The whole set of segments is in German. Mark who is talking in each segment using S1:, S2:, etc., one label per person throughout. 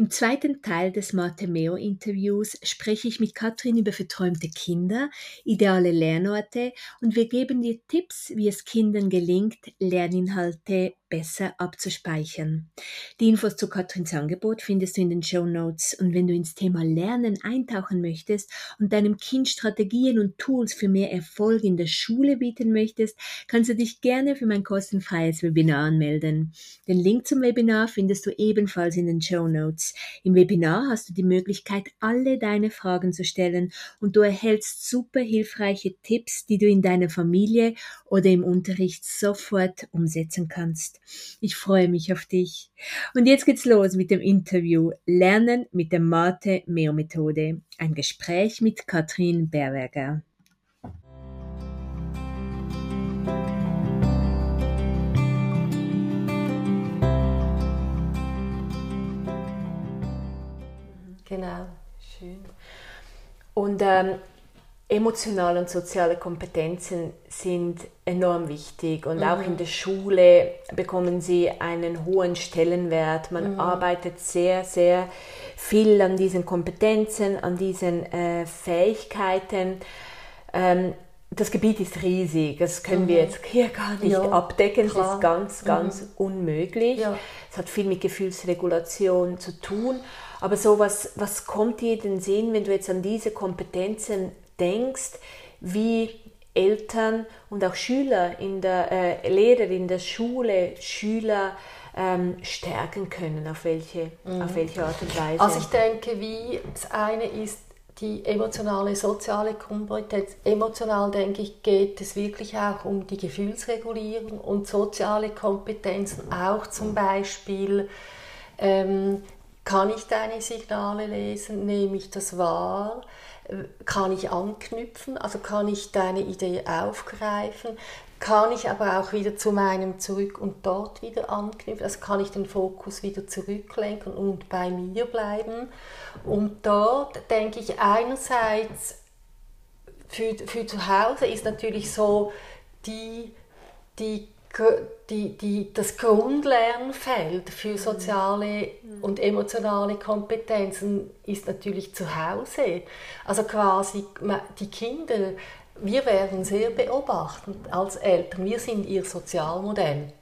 S1: Im zweiten Teil des Matemeo-Interviews spreche ich mit Katrin über verträumte Kinder, ideale Lernorte und wir geben dir Tipps, wie es Kindern gelingt, Lerninhalte besser abzuspeichern. Die Infos zu Katrins Angebot findest du in den Show Notes und wenn du ins Thema Lernen eintauchen möchtest und deinem Kind Strategien und Tools für mehr Erfolg in der Schule bieten möchtest, kannst du dich gerne für mein kostenfreies Webinar anmelden. Den Link zum Webinar findest du ebenfalls in den Show Notes. Im Webinar hast du die Möglichkeit, alle deine Fragen zu stellen und du erhältst super hilfreiche Tipps, die du in deiner Familie oder im Unterricht sofort umsetzen kannst. Ich freue mich auf dich. Und jetzt geht's los mit dem Interview Lernen mit der Mate-Meo-Methode. Ein Gespräch mit Katrin Berberger.
S2: Genau, schön. Und ähm, emotionale und soziale Kompetenzen sind enorm wichtig und mhm. auch in der Schule bekommen sie einen hohen Stellenwert. Man mhm. arbeitet sehr, sehr viel an diesen Kompetenzen, an diesen äh, Fähigkeiten. Ähm, das Gebiet ist riesig, das können mhm. wir jetzt hier gar nicht ja, abdecken, es ist ganz, ganz mhm. unmöglich. Ja. Es hat viel mit Gefühlsregulation zu tun. Aber so was, was kommt dir in den Sinn, wenn du jetzt an diese Kompetenzen denkst, wie Eltern und auch Schüler in der äh, Lehrer in der Schule Schüler ähm, stärken können, auf welche, mhm. auf welche Art und Weise?
S3: Also ich denke, wie das eine ist die emotionale, soziale Kompetenz. Emotional, denke ich, geht es wirklich auch um die Gefühlsregulierung und soziale Kompetenzen, auch zum Beispiel, ähm, kann ich deine Signale lesen, nehme ich das wahr, kann ich anknüpfen, also kann ich deine Idee aufgreifen, kann ich aber auch wieder zu meinem zurück und dort wieder anknüpfen, also kann ich den Fokus wieder zurücklenken und bei mir bleiben. Und dort denke ich einerseits, für, für zu Hause ist natürlich so die, die die, die, das Grundlernfeld für soziale und emotionale Kompetenzen ist natürlich zu Hause. Also quasi die Kinder, wir werden sehr beobachtend als Eltern. Wir sind ihr Sozialmodell.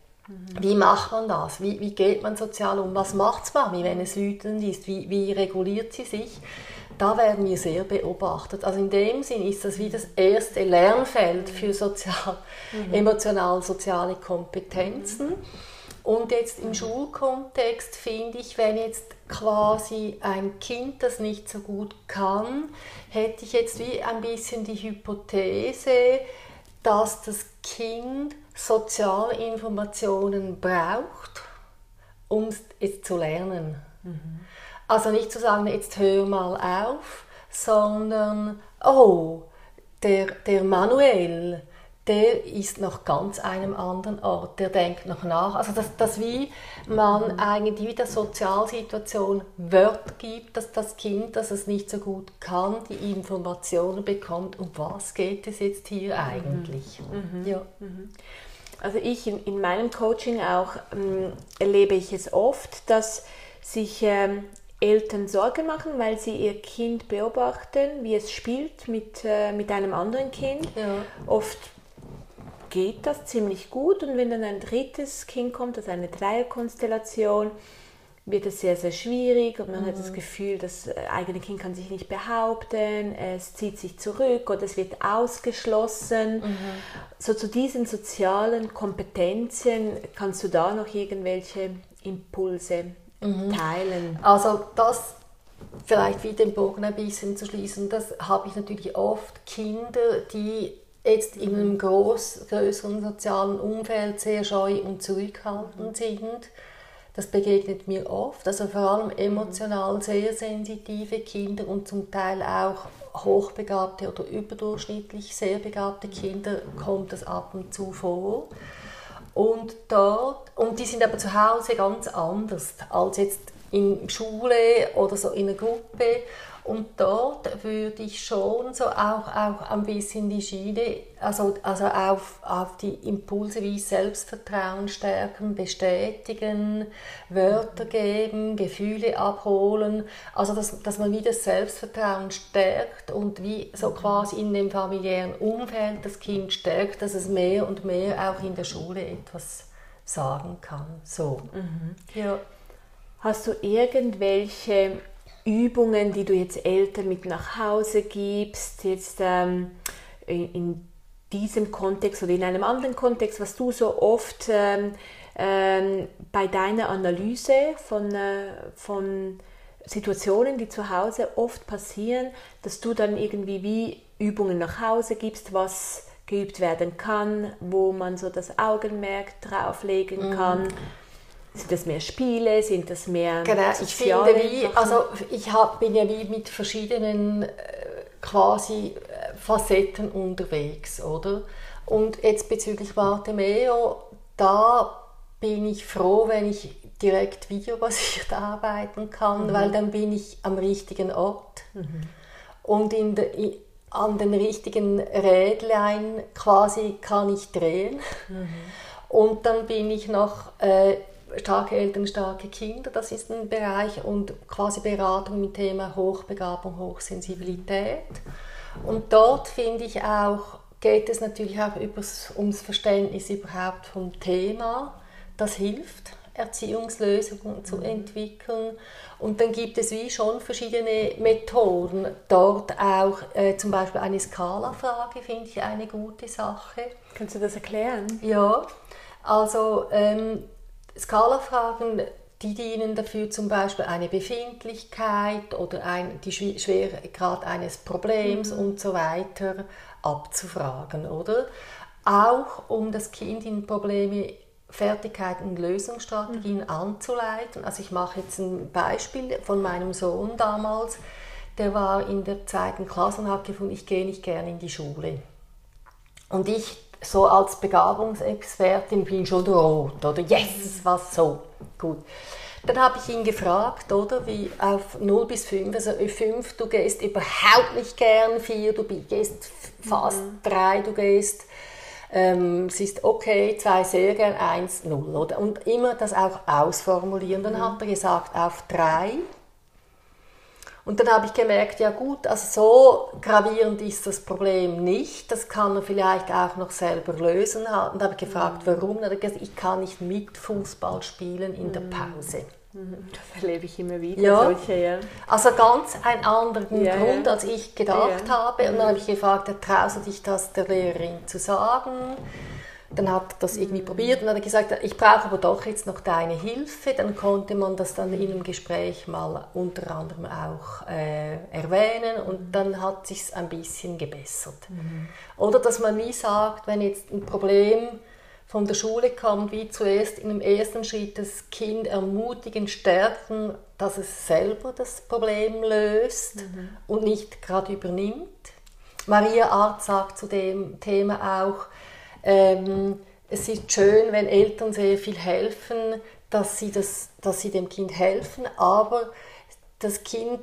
S3: Wie macht man das? Wie, wie geht man sozial um? Was macht Mami, wenn es wütend ist? Wie, wie reguliert sie sich? Da werden wir sehr beobachtet. Also in dem Sinn ist das wie das erste Lernfeld für sozial, mhm. emotional-soziale Kompetenzen. Und jetzt im Schulkontext finde ich, wenn jetzt quasi ein Kind das nicht so gut kann, hätte ich jetzt wie ein bisschen die Hypothese, dass das Kind Sozialinformationen braucht, um es zu lernen. Mhm. Also nicht zu sagen, jetzt hör mal auf, sondern, oh, der, der Manuel, der ist noch ganz einem anderen Ort, der denkt noch nach. Also dass, dass wie man eigentlich wie der Sozialsituation Wörter gibt, dass das Kind, das es nicht so gut kann, die Informationen bekommt, um was geht es jetzt hier mhm. eigentlich.
S2: Mhm. Ja. Mhm. Also ich in, in meinem Coaching auch ähm, erlebe ich es oft, dass sich ähm, Eltern Sorgen machen, weil sie ihr Kind beobachten, wie es spielt mit, äh, mit einem anderen Kind. Ja. Oft geht das ziemlich gut und wenn dann ein drittes Kind kommt, also eine Dreierkonstellation, wird es sehr, sehr schwierig und man mhm. hat das mhm. Gefühl, das äh, eigene Kind kann sich nicht behaupten, es zieht sich zurück oder es wird ausgeschlossen. Mhm. So zu diesen sozialen Kompetenzen kannst du da noch irgendwelche Impulse mhm. teilen.
S3: Also das vielleicht wie den Bogen ein bisschen zu schließen, das habe ich natürlich oft Kinder, die jetzt in einem groß, größeren sozialen Umfeld sehr scheu und zurückhaltend sind. Das begegnet mir oft, also vor allem emotional sehr sensitive Kinder und zum Teil auch hochbegabte oder überdurchschnittlich sehr begabte Kinder kommt das ab und zu vor. Und, dort, und die sind aber zu Hause ganz anders als jetzt in Schule oder so in einer Gruppe. Und dort würde ich schon so auch, auch ein bisschen die Schiene, also, also auf, auf die Impulse wie Selbstvertrauen stärken, bestätigen, Wörter geben, Gefühle abholen, also dass, dass man wie das Selbstvertrauen stärkt und wie so quasi in dem familiären Umfeld das Kind stärkt, dass es mehr und mehr auch in der Schule etwas sagen kann. So.
S2: Mhm. Ja. Hast du irgendwelche Übungen, die du jetzt Eltern mit nach Hause gibst, jetzt ähm, in diesem Kontext oder in einem anderen Kontext, was du so oft ähm, ähm, bei deiner Analyse von, äh, von Situationen, die zu Hause oft passieren, dass du dann irgendwie wie Übungen nach Hause gibst, was geübt werden kann, wo man so das Augenmerk drauflegen mhm. kann. Mhm sind das mehr Spiele? Sind das mehr
S3: Genau, ich finde wie, also ich hab, bin ja wie mit verschiedenen äh, quasi äh, Facetten unterwegs, oder? Und jetzt bezüglich Bartemeo, da bin ich froh, wenn ich direkt videobasiert arbeiten kann, mhm. weil dann bin ich am richtigen Ort mhm. und in der, an den richtigen Rädlein quasi kann ich drehen. Mhm. Und dann bin ich noch äh, starke Eltern, starke Kinder, das ist ein Bereich und quasi Beratung mit Thema Hochbegabung, Hochsensibilität. Und dort finde ich auch, geht es natürlich auch übers, ums Verständnis überhaupt vom Thema. Das hilft, Erziehungslösungen zu mhm. entwickeln. Und dann gibt es wie schon verschiedene Methoden. Dort auch äh, zum Beispiel eine Skala-Frage finde ich eine gute Sache.
S2: Kannst du das erklären?
S3: Ja, also ähm, Skala-Fragen, die dienen dafür zum Beispiel eine Befindlichkeit oder ein, die Schweregrad eines Problems mhm. und so weiter abzufragen, oder? Auch um das Kind in Probleme, Fertigkeiten und Lösungsstrategien mhm. anzuleiten. Also ich mache jetzt ein Beispiel von meinem Sohn damals. Der war in der zweiten Klasse und hat gefunden, ich gehe nicht gerne in die Schule. Und ich so als Begabungsexpertin bin schon rot, oder? Yes, was so. Gut. Dann habe ich ihn gefragt, oder, wie auf 0 bis 5, also 5, du gehst überhaupt nicht gern, 4, du gehst fast mhm. 3, du gehst, ähm, es ist okay, 2 sehr gern, 1, 0, oder? Und immer das auch ausformulieren. Dann mhm. hat er gesagt, auf 3 und dann habe ich gemerkt, ja gut, also so gravierend ist das Problem nicht. Das kann er vielleicht auch noch selber lösen. Und dann habe ich gefragt, mhm. warum. Er gesagt, ich kann nicht mit Fußball spielen in der mhm. Pause.
S2: Mhm. Das erlebe ich immer wieder.
S3: Ja. Solche, ja. Also ganz ein anderen ja, Grund, als ich gedacht habe. Und dann habe ich gefragt, traust du dich das der Lehrerin zu sagen? Dann hat er das irgendwie probiert und hat gesagt, ich brauche aber doch jetzt noch deine Hilfe. Dann konnte man das dann in einem Gespräch mal unter anderem auch äh, erwähnen und dann hat sich ein bisschen gebessert. Mhm. Oder dass man wie sagt, wenn jetzt ein Problem von der Schule kommt, wie zuerst in dem ersten Schritt das Kind ermutigen, stärken, dass es selber das Problem löst mhm. und nicht gerade übernimmt. Maria Art sagt zu dem Thema auch, ähm, es ist schön, wenn Eltern sehr viel helfen, dass sie, das, dass sie dem Kind helfen, aber das Kind,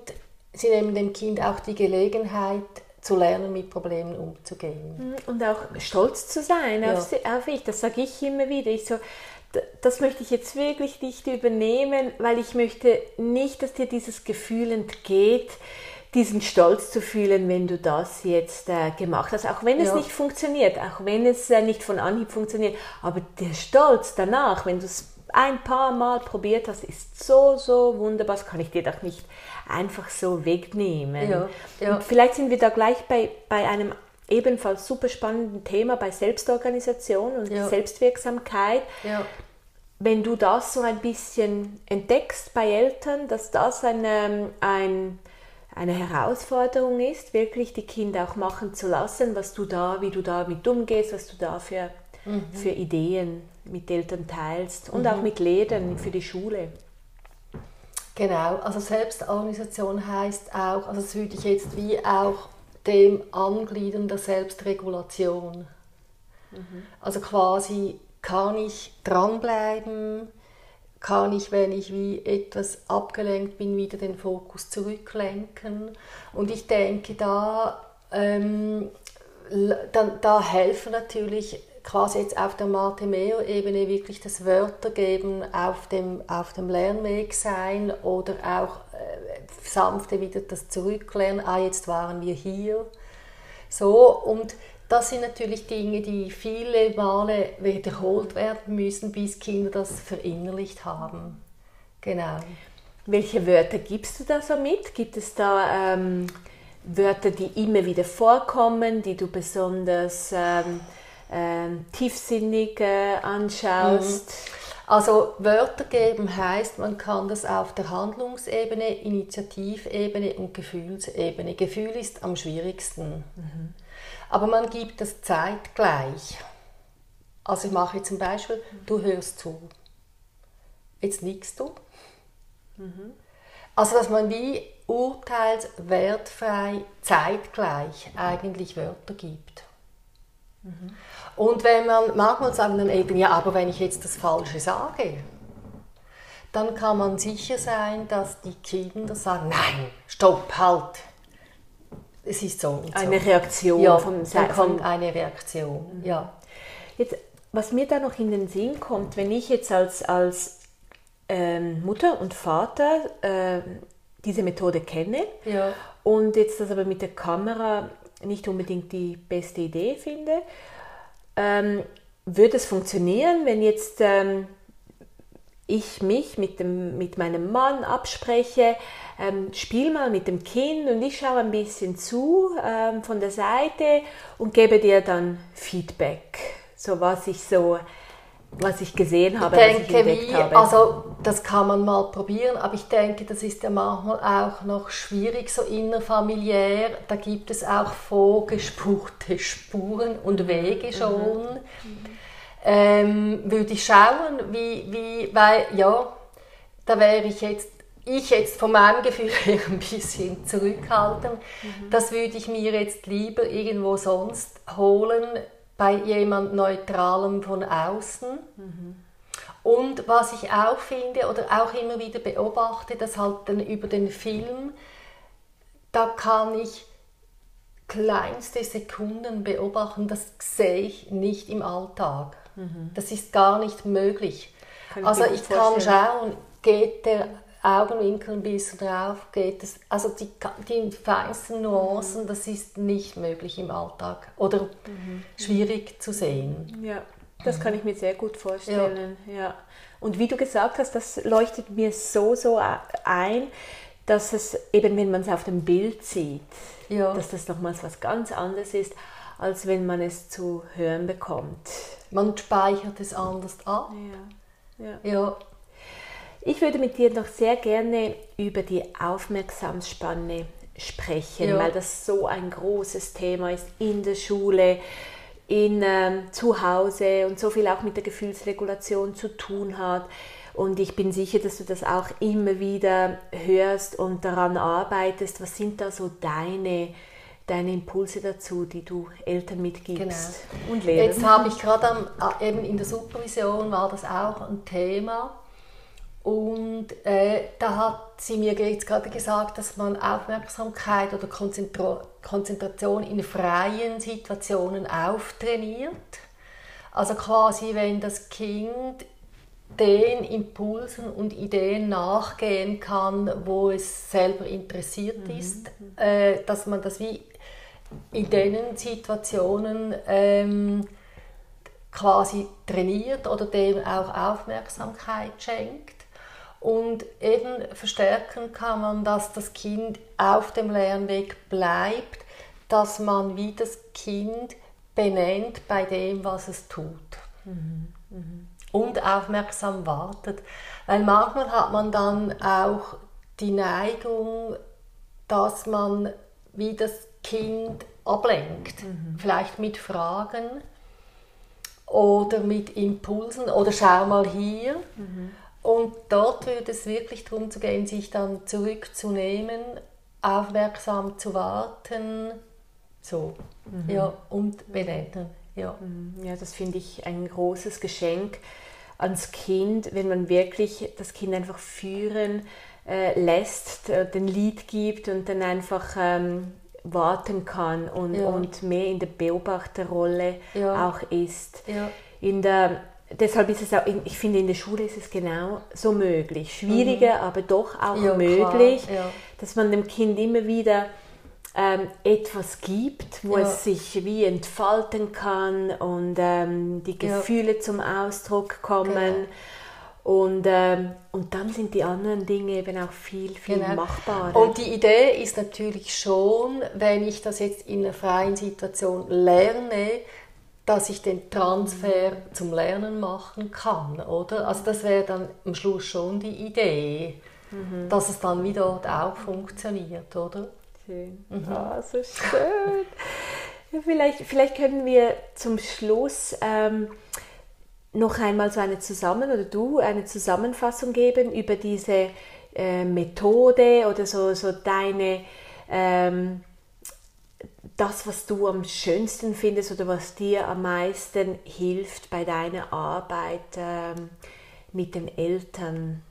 S3: sie nehmen dem Kind auch die Gelegenheit, zu lernen, mit Problemen umzugehen.
S2: Mhm, und auch stolz zu sein ja. auf, auf ich, das sage ich immer wieder. Ich so, das möchte ich jetzt wirklich nicht übernehmen, weil ich möchte nicht, dass dir dieses Gefühl entgeht, diesen Stolz zu fühlen, wenn du das jetzt äh, gemacht hast, auch wenn es ja. nicht funktioniert, auch wenn es äh, nicht von Anhieb funktioniert, aber der Stolz danach, wenn du es ein paar Mal probiert hast, ist so, so wunderbar, das kann ich dir doch nicht einfach so wegnehmen. Ja, ja. Und vielleicht sind wir da gleich bei, bei einem ebenfalls super spannenden Thema, bei Selbstorganisation und ja. Selbstwirksamkeit. Wenn du das so ein bisschen entdeckst bei Eltern, dass das ein, ähm, ein eine Herausforderung ist, wirklich die Kinder auch machen zu lassen, was du da, wie du damit umgehst, was du da für, mhm. für Ideen mit Eltern teilst und mhm. auch mit Lehrern für die Schule.
S3: Genau, also Selbstorganisation heißt auch, also das würde ich jetzt wie auch dem Angliedern der Selbstregulation. Mhm. Also quasi kann ich dranbleiben, kann ich, wenn ich wie etwas abgelenkt bin, wieder den Fokus zurücklenken. Und ich denke, da, ähm, dann, da helfen natürlich quasi jetzt auf der Martimeo-Ebene wirklich das Wörtergeben auf dem, auf dem Lernweg sein oder auch äh, sanfte wieder das Zurücklernen, ah, jetzt waren wir hier. So, und das sind natürlich Dinge, die viele Male wiederholt werden müssen, bis Kinder das verinnerlicht haben. Genau.
S2: Welche Wörter gibst du da so mit? Gibt es da ähm, Wörter, die immer wieder vorkommen, die du besonders ähm, ähm, tiefsinnig äh, anschaust? Mhm.
S3: Also Wörter geben heißt, man kann das auf der Handlungsebene, Initiativebene und Gefühlsebene. Gefühl ist am schwierigsten. Mhm. Aber man gibt das zeitgleich. Also ich mache jetzt zum Beispiel, du hörst zu. Jetzt nickst du. Mhm. Also dass man wie urteilswertfrei zeitgleich eigentlich Wörter gibt. Mhm. Und wenn man, manchmal sagen dann eben, ja, aber wenn ich jetzt das Falsche sage, dann kann man sicher sein, dass die Kinder sagen, nein, stopp, halt, es ist so.
S2: so. Eine Reaktion
S3: ja, vom Dann kommt eine Reaktion, mhm. ja.
S2: Jetzt, was mir da noch in den Sinn kommt, wenn ich jetzt als, als ähm, Mutter und Vater äh, diese Methode kenne ja. und jetzt das aber mit der Kamera nicht unbedingt die beste Idee finde, ähm, würde es funktionieren, wenn jetzt ähm, ich mich mit, dem, mit meinem Mann abspreche, ähm, spiel mal mit dem Kind und ich schaue ein bisschen zu ähm, von der Seite und gebe dir dann Feedback, so was ich so was ich gesehen habe,
S3: ich denke, was ich wie, habe. Also das kann man mal probieren, aber ich denke, das ist ja manchmal auch noch schwierig, so innerfamiliär. Da gibt es auch vorgespurte Spuren und Wege mhm. schon. Mhm ähm, würde ich schauen, wie, wie, weil, ja, da wäre ich jetzt, ich jetzt von meinem Gefühl her ein bisschen zurückhaltend. Mhm. Das würde ich mir jetzt lieber irgendwo sonst holen, bei jemand Neutralem von außen. Mhm. Und was ich auch finde oder auch immer wieder beobachte, dass halt dann über den Film, da kann ich kleinste Sekunden beobachten, das sehe ich nicht im Alltag. Mhm. Das ist gar nicht möglich. Kann also ich kann schauen, geht der Augenwinkel ein bisschen drauf, geht es, also die, die feinsten Nuancen, mhm. das ist nicht möglich im Alltag oder mhm. schwierig zu sehen.
S2: Ja, das kann ich mir sehr gut vorstellen. Ja. ja. Und wie du gesagt hast, das leuchtet mir so, so ein, dass es eben, wenn man es auf dem Bild sieht, ja. dass das nochmals was ganz anderes ist, als wenn man es zu hören bekommt.
S3: Man speichert es anders ab.
S2: Ja. ja. ja. Ich würde mit dir noch sehr gerne über die Aufmerksamsspanne sprechen, ja. weil das so ein großes Thema ist in der Schule, in ähm, zu Hause und so viel auch mit der Gefühlsregulation zu tun hat. Und ich bin sicher, dass du das auch immer wieder hörst und daran arbeitest. Was sind da so deine deine Impulse dazu, die du Eltern mitgibst
S3: genau. und Lehrern. Jetzt habe ich gerade äh, eben in der Supervision war das auch ein Thema und äh, da hat sie mir jetzt gerade gesagt, dass man Aufmerksamkeit oder Konzentra Konzentration in freien Situationen auftrainiert. Also quasi, wenn das Kind den Impulsen und Ideen nachgehen kann, wo es selber interessiert mhm. ist, äh, dass man das wie in diesen Situationen ähm, quasi trainiert oder dem auch Aufmerksamkeit schenkt. Und eben verstärken kann man, dass das Kind auf dem Lernweg bleibt, dass man wie das Kind benennt bei dem, was es tut. Mhm. Mhm. Und aufmerksam wartet. Weil manchmal hat man dann auch die Neigung, dass man wie das Kind ablenkt. Mhm. Vielleicht mit Fragen oder mit Impulsen oder schau mal hier. Mhm. Und dort würde es wirklich darum zu gehen, sich dann zurückzunehmen, aufmerksam zu warten, so, mhm. ja, und benennen. Ja.
S2: Mhm. ja, das finde ich ein großes Geschenk, ans Kind, wenn man wirklich das Kind einfach führen äh, lässt, äh, den Lied gibt und dann einfach ähm, warten kann und, ja. und mehr in der Beobachterrolle ja. auch ist. Ja. In der, deshalb ist es auch, ich finde, in der Schule ist es genau so möglich. Schwieriger, mhm. aber doch auch möglich, dass man dem Kind immer wieder ähm, etwas gibt, wo es sich wie entfalten kann und ähm, die Gefühle zum Ausdruck kommen. Genau. Und, ähm, und dann sind die anderen Dinge eben auch viel, viel genau. machbarer.
S3: Und die Idee ist natürlich schon, wenn ich das jetzt in einer freien Situation lerne, dass ich den Transfer zum Lernen machen kann, oder? Also das wäre dann am Schluss schon die Idee, mhm. dass es dann wie dort auch funktioniert, oder?
S2: Schön. Mhm. Oh, so schön. vielleicht, vielleicht können wir zum Schluss ähm, noch einmal so eine Zusammen oder du eine Zusammenfassung geben über diese äh, Methode oder so, so deine ähm, das, was du am schönsten findest oder was dir am meisten hilft bei deiner Arbeit ähm, mit den Eltern?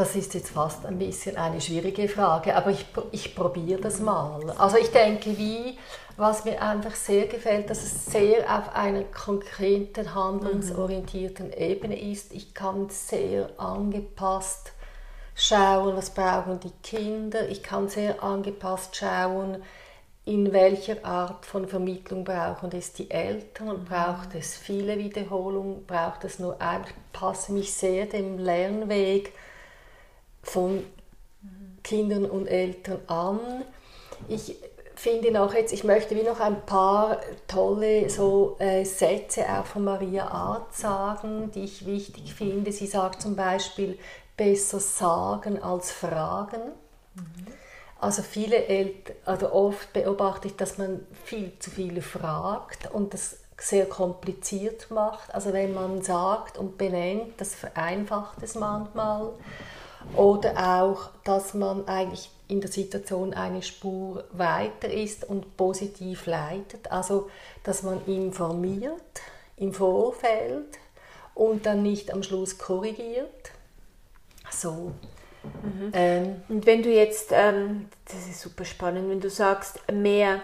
S3: Das ist jetzt fast ein bisschen eine schwierige Frage, aber ich, ich probiere das mal. Also ich denke, wie, was mir einfach sehr gefällt, dass es sehr auf einer konkreten, handlungsorientierten Ebene ist. Ich kann sehr angepasst schauen, was brauchen die Kinder. Ich kann sehr angepasst schauen, in welcher Art von Vermittlung brauchen es die Eltern und braucht es viele Wiederholungen, braucht es nur ein, ich passe mich sehr dem Lernweg von Kindern und Eltern an. Ich finde noch jetzt, ich möchte wie noch ein paar tolle so, äh, Sätze auch von Maria Art sagen, die ich wichtig finde. Sie sagt zum Beispiel, besser sagen als fragen. Mhm. Also viele Eltern, also oft beobachte ich, dass man viel zu viel fragt und das sehr kompliziert macht. Also wenn man sagt und benennt, das vereinfacht es manchmal. Oder auch, dass man eigentlich in der Situation eine Spur weiter ist und positiv leitet. Also, dass man informiert im Vorfeld und dann nicht am Schluss korrigiert. So.
S2: Mhm. Ähm, und wenn du jetzt, ähm, das ist super spannend, wenn du sagst, mehr,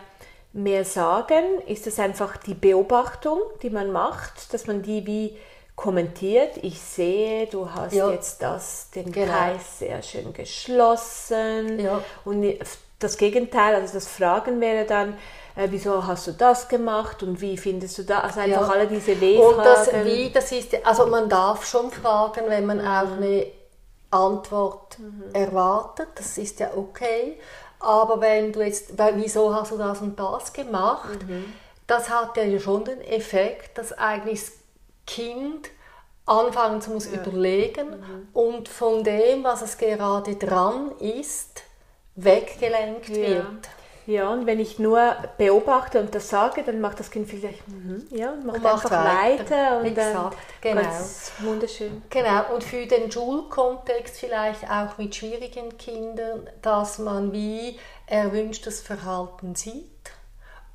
S2: mehr sagen, ist das einfach die Beobachtung, die man macht, dass man die wie kommentiert, ich sehe, du hast ja. jetzt das, den genau. Kreis sehr schön geschlossen. Ja. Und das Gegenteil, also das Fragen wäre dann, äh, wieso hast du das gemacht und wie findest du das? Also einfach ja. alle diese
S3: W-Fragen. Und das Wie, das ist, also man darf schon fragen, wenn man mhm. auch eine Antwort mhm. erwartet, das ist ja okay. Aber wenn du jetzt, weil, wieso hast du das und das gemacht, mhm. das hat ja schon den Effekt, dass eigentlich Kind anfangen zu muss ja. überlegen mhm. und von dem, was es gerade dran ist, weggelenkt ja. wird.
S2: Ja, und wenn ich nur beobachte und das sage, dann macht das Kind vielleicht, mhm, ja, und macht, und macht einfach weiter. weiter und Exakt,
S3: genau. Ganz wunderschön. Genau, und für den Schulkontext vielleicht auch mit schwierigen Kindern, dass man wie erwünschtes Verhalten sieht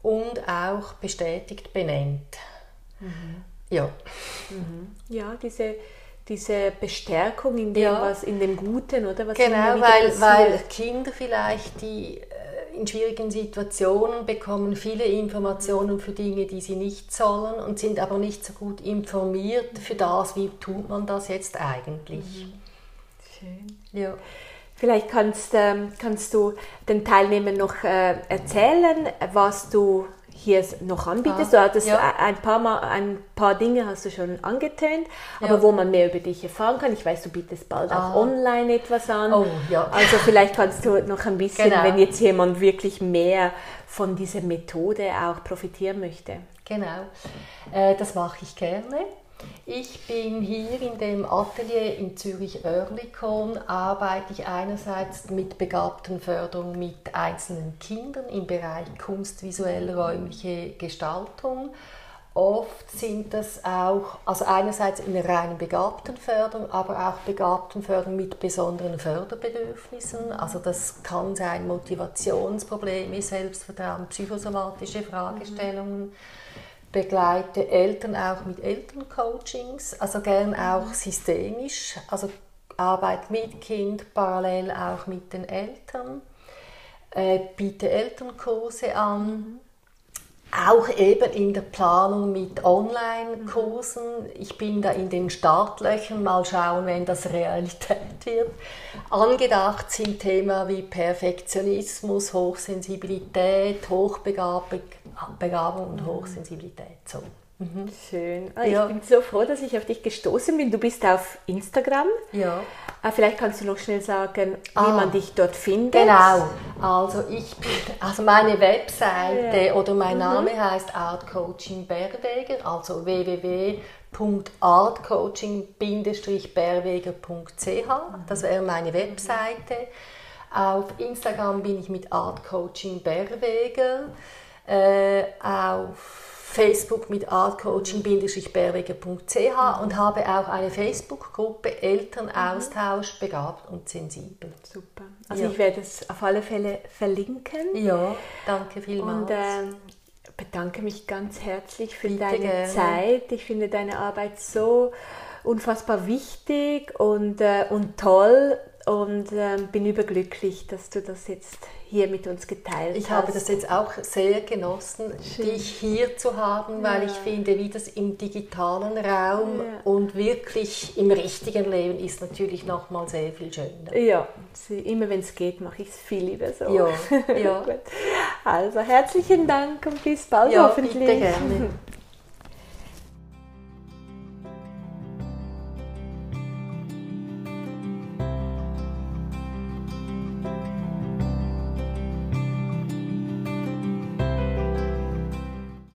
S3: und auch bestätigt benennt. Mhm.
S2: Ja. Mhm. Ja, diese, diese Bestärkung in dem, ja. was, in dem Guten, oder? Was
S3: genau, weil, weil Kinder vielleicht, die äh, in schwierigen Situationen bekommen viele Informationen für Dinge, die sie nicht sollen und sind aber nicht so gut informiert für das, wie tut man das jetzt eigentlich. Mhm.
S2: Schön. Ja. Vielleicht kannst, ähm, kannst du den Teilnehmern noch äh, erzählen, was du hier noch anbietest. Ah, du hattest ja. ein, paar Mal, ein paar Dinge hast du schon angetönt, aber ja. wo man mehr über dich erfahren kann. Ich weiß, du bietest bald ah. auch online etwas an. Oh, ja. Also vielleicht kannst du noch ein bisschen, genau. wenn jetzt jemand wirklich mehr von dieser Methode auch profitieren möchte.
S3: Genau, äh, das mache ich gerne. Ich bin hier in dem Atelier in Zürich-Oerlikon, arbeite ich einerseits mit Begabtenförderung mit einzelnen Kindern im Bereich Kunst, visuelle, räumliche Gestaltung. Oft sind das auch, also einerseits in der reinen Begabtenförderung, aber auch Begabtenförderung mit besonderen Förderbedürfnissen. Also das kann sein Motivationsprobleme, Selbstvertrauen, psychosomatische Fragestellungen. Mhm begleite Eltern auch mit Elterncoachings, also gern auch systemisch, also Arbeit mit Kind, parallel auch mit den Eltern, äh, biete Elternkurse an, auch eben in der Planung mit Online-Kursen. Ich bin da in den Startlöchern, mal schauen, wenn das Realität wird. Angedacht sind Themen wie Perfektionismus, Hochsensibilität, Hochbegabung und Hochsensibilität. So.
S2: Mhm. Schön. Ah, ja. Ich bin so froh, dass ich auf dich gestoßen bin. Du bist auf Instagram.
S3: Ja.
S2: Ah, vielleicht kannst du noch schnell sagen, wie ah, man dich dort findet.
S3: Genau. Also ich bin, also meine Webseite ja. oder mein mhm. Name heißt Art Coaching Berweger, also www.artcoaching-berweger.ch. Das wäre meine Webseite. Auf Instagram bin ich mit Art Coaching Berweger. Äh, auf Facebook mit artcoaching-berwiger.ch und habe auch eine Facebook-Gruppe Elternaustausch begabt und sensibel.
S2: Super. Also ja. ich werde es auf alle Fälle verlinken.
S3: Ja, danke vielmals.
S2: Und äh, bedanke mich ganz herzlich für Bitte deine gerne. Zeit. Ich finde deine Arbeit so unfassbar wichtig und, äh, und toll und äh, bin überglücklich, dass du das jetzt hier mit uns geteilt
S3: ich hast. Ich habe das jetzt auch sehr genossen, Schön. dich hier zu haben, weil ja. ich finde, wie das im digitalen Raum ja. und wirklich im richtigen Leben ist natürlich noch mal sehr viel schöner.
S2: Ja, immer wenn es geht, mache ich es viel lieber so.
S3: Ja, ja.
S2: also herzlichen Dank und bis bald ja, hoffentlich.
S3: Bitte gerne.